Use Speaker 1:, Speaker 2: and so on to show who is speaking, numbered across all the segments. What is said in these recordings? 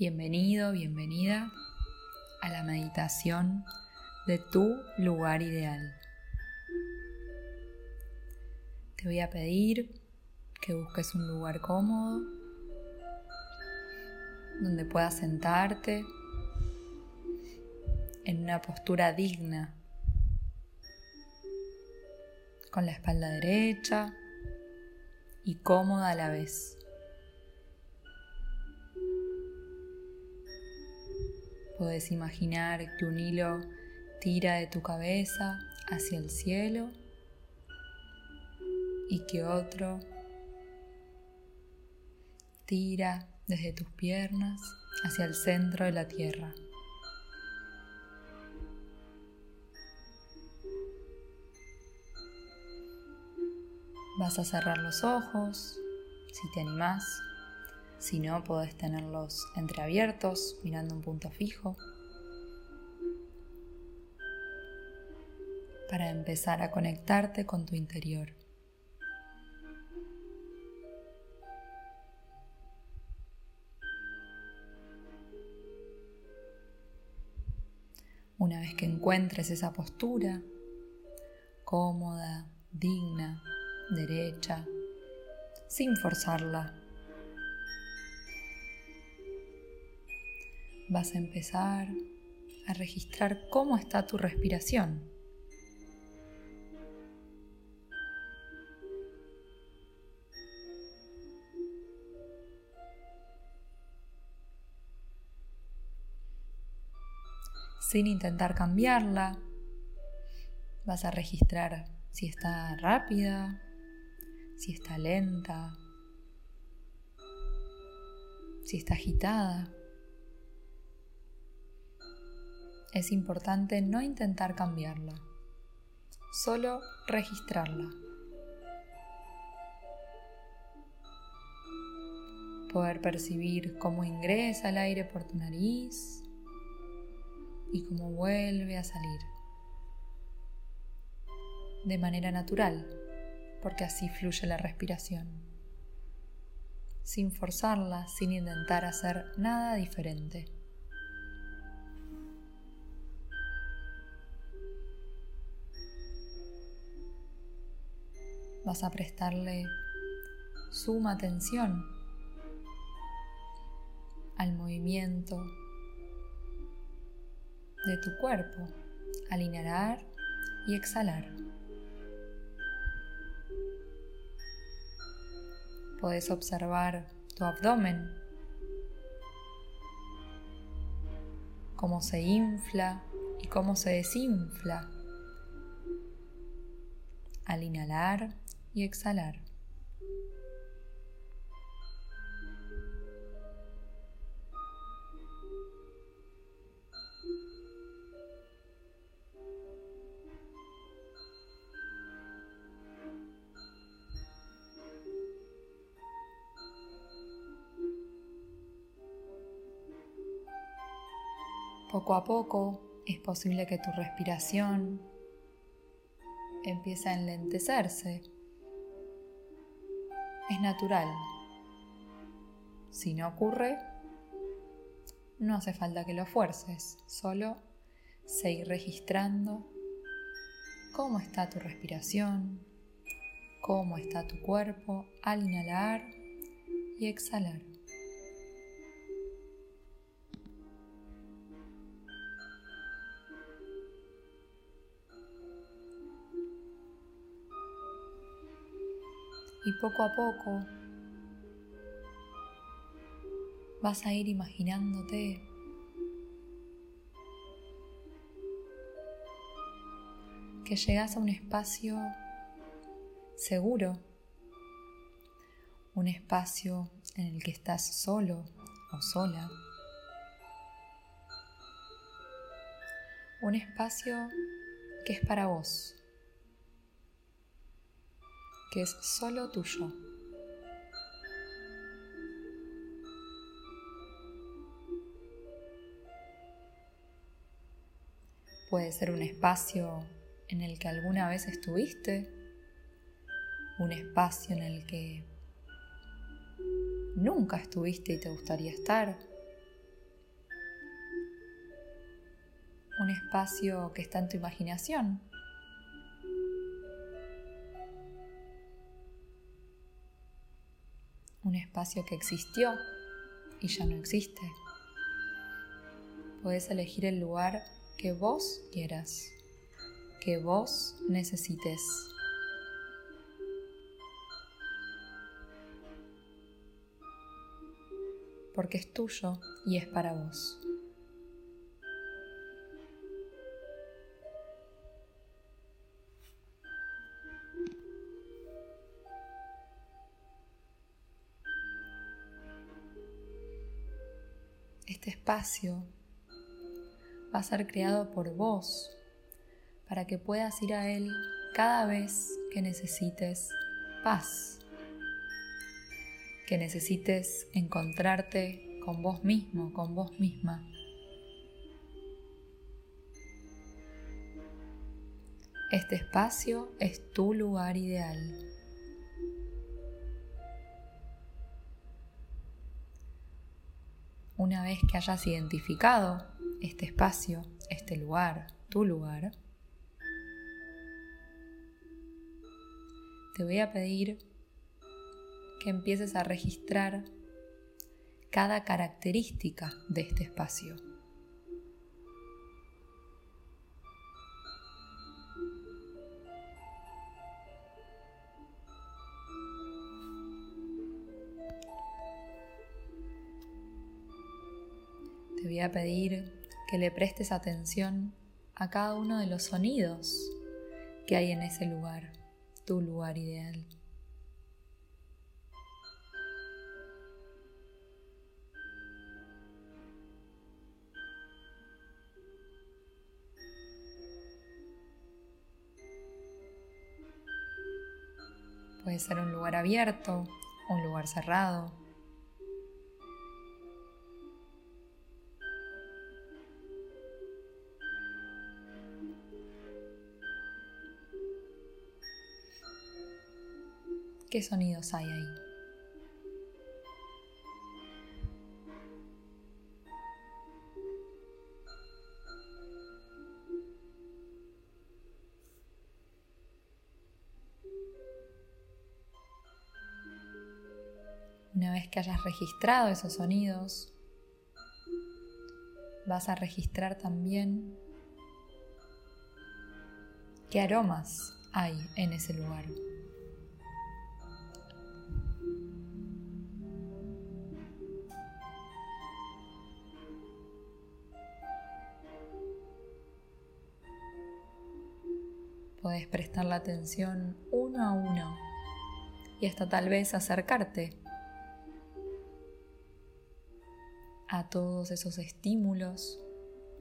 Speaker 1: Bienvenido, bienvenida a la meditación de tu lugar ideal. Te voy a pedir que busques un lugar cómodo donde puedas sentarte en una postura digna, con la espalda derecha y cómoda a la vez. Puedes imaginar que un hilo tira de tu cabeza hacia el cielo y que otro tira desde tus piernas hacia el centro de la tierra. Vas a cerrar los ojos si te animás. Si no, podés tenerlos entreabiertos, mirando un punto fijo. Para empezar a conectarte con tu interior. Una vez que encuentres esa postura cómoda, digna, derecha, sin forzarla, vas a empezar a registrar cómo está tu respiración. Sin intentar cambiarla, vas a registrar si está rápida, si está lenta, si está agitada. Es importante no intentar cambiarla, solo registrarla. Poder percibir cómo ingresa el aire por tu nariz y cómo vuelve a salir. De manera natural, porque así fluye la respiración. Sin forzarla, sin intentar hacer nada diferente. Vas a prestarle suma atención al movimiento de tu cuerpo al inhalar y exhalar. Puedes observar tu abdomen, cómo se infla y cómo se desinfla al inhalar y exhalar. Poco a poco es posible que tu respiración empiece a enlentecerse es natural. Si no ocurre, no hace falta que lo fuerces, solo seguir registrando cómo está tu respiración, cómo está tu cuerpo al inhalar y exhalar. Y poco a poco vas a ir imaginándote que llegas a un espacio seguro, un espacio en el que estás solo o sola, un espacio que es para vos que es solo tuyo. Puede ser un espacio en el que alguna vez estuviste, un espacio en el que nunca estuviste y te gustaría estar, un espacio que está en tu imaginación Un espacio que existió y ya no existe. Puedes elegir el lugar que vos quieras, que vos necesites. Porque es tuyo y es para vos. Espacio va a ser creado por vos para que puedas ir a Él cada vez que necesites paz, que necesites encontrarte con vos mismo, con vos misma. Este espacio es tu lugar ideal. Una vez que hayas identificado este espacio, este lugar, tu lugar, te voy a pedir que empieces a registrar cada característica de este espacio. Te voy a pedir que le prestes atención a cada uno de los sonidos que hay en ese lugar, tu lugar ideal. Puede ser un lugar abierto, un lugar cerrado, ¿Qué sonidos hay ahí? Una vez que hayas registrado esos sonidos, vas a registrar también qué aromas hay en ese lugar. Puedes prestar la atención uno a uno y hasta tal vez acercarte a todos esos estímulos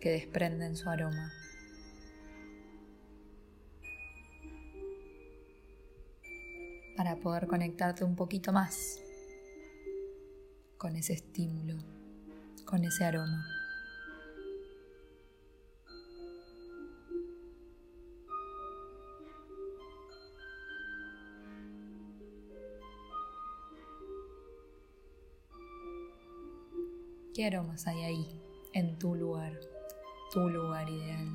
Speaker 1: que desprenden su aroma. Para poder conectarte un poquito más con ese estímulo, con ese aroma. ¿Qué aromas hay ahí, en tu lugar, tu lugar ideal?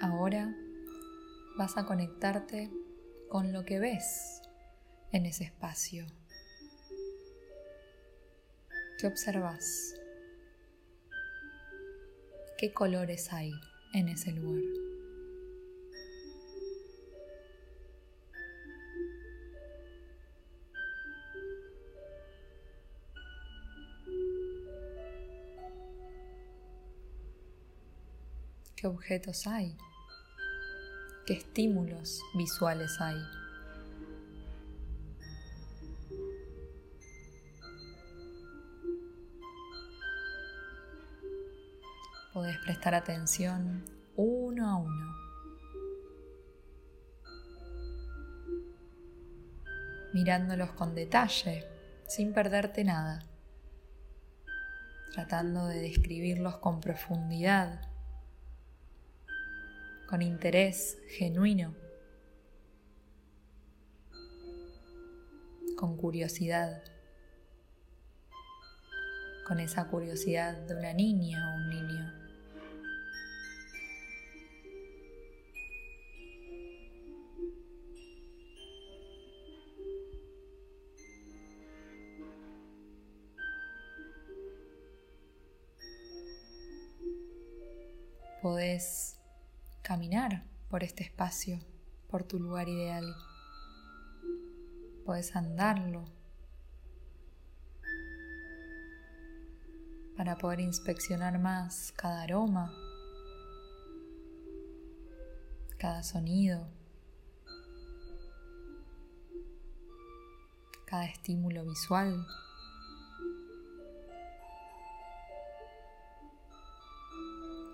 Speaker 1: Ahora vas a conectarte con lo que ves en ese espacio. ¿Qué observas? ¿Qué colores hay en ese lugar? ¿Qué objetos hay? qué estímulos visuales hay. Prestar atención uno a uno. Mirándolos con detalle, sin perderte nada, tratando de describirlos con profundidad, con interés genuino, con curiosidad, con esa curiosidad de una niña o un niño. Podés caminar por este espacio, por tu lugar ideal. Podés andarlo para poder inspeccionar más cada aroma, cada sonido, cada estímulo visual.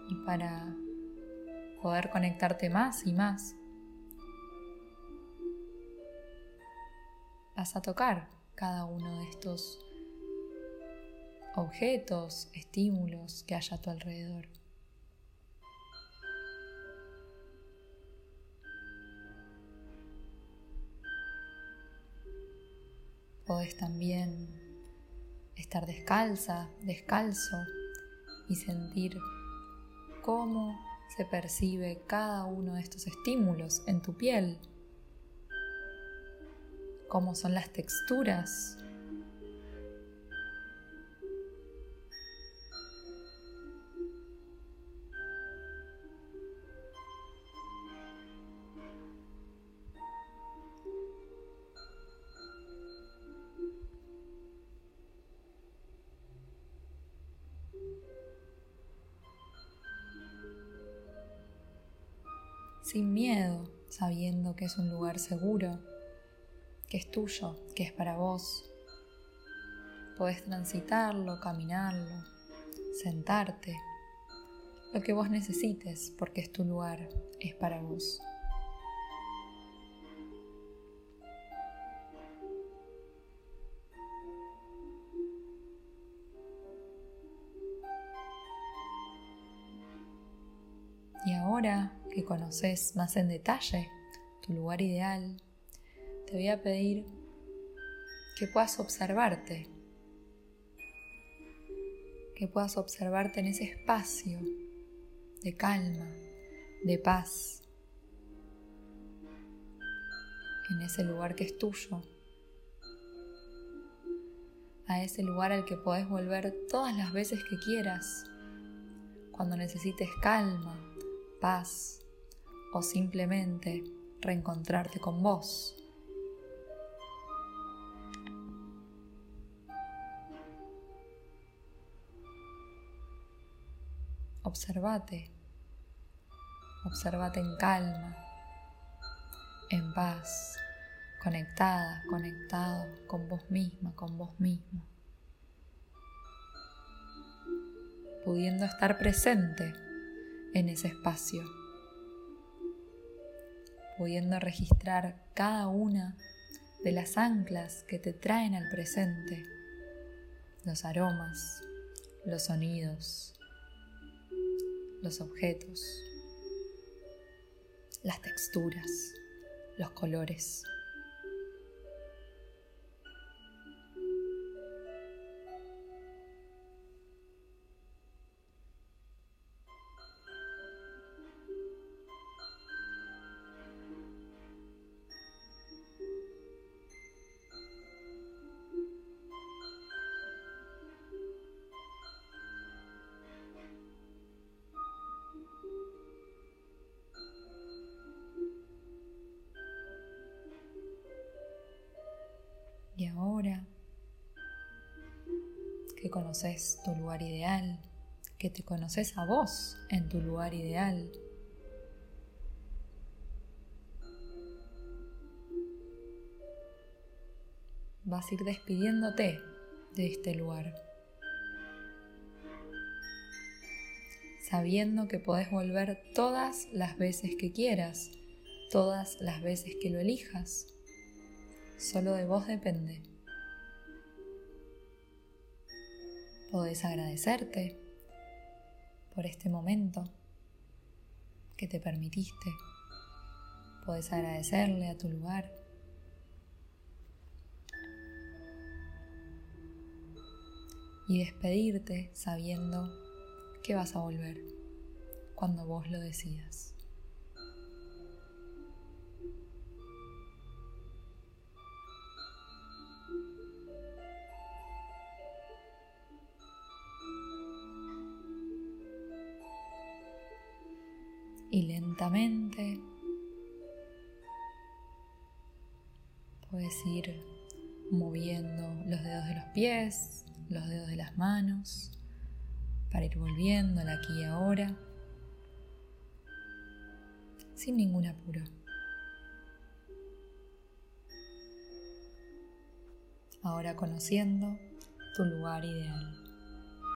Speaker 1: Y para poder conectarte más y más. Vas a tocar cada uno de estos objetos, estímulos que haya a tu alrededor. Podés también estar descalza, descalzo y sentir cómo se percibe cada uno de estos estímulos en tu piel, cómo son las texturas. Sin miedo, sabiendo que es un lugar seguro, que es tuyo, que es para vos. Podés transitarlo, caminarlo, sentarte, lo que vos necesites, porque es tu lugar, es para vos. Y ahora que conoces más en detalle tu lugar ideal, te voy a pedir que puedas observarte, que puedas observarte en ese espacio de calma, de paz, en ese lugar que es tuyo, a ese lugar al que podés volver todas las veces que quieras, cuando necesites calma, paz, o simplemente reencontrarte con vos. Observate, observate en calma, en paz, conectada, conectado con vos misma, con vos mismo, pudiendo estar presente en ese espacio pudiendo registrar cada una de las anclas que te traen al presente, los aromas, los sonidos, los objetos, las texturas, los colores. Que conoces tu lugar ideal, que te conoces a vos en tu lugar ideal, vas a ir despidiéndote de este lugar, sabiendo que podés volver todas las veces que quieras, todas las veces que lo elijas. Solo de vos depende. Podés agradecerte por este momento que te permitiste. Podés agradecerle a tu lugar. Y despedirte sabiendo que vas a volver cuando vos lo decidas. Lentamente puedes ir moviendo los dedos de los pies, los dedos de las manos, para ir volviendo aquí y ahora, sin ningún apuro. Ahora conociendo tu lugar ideal.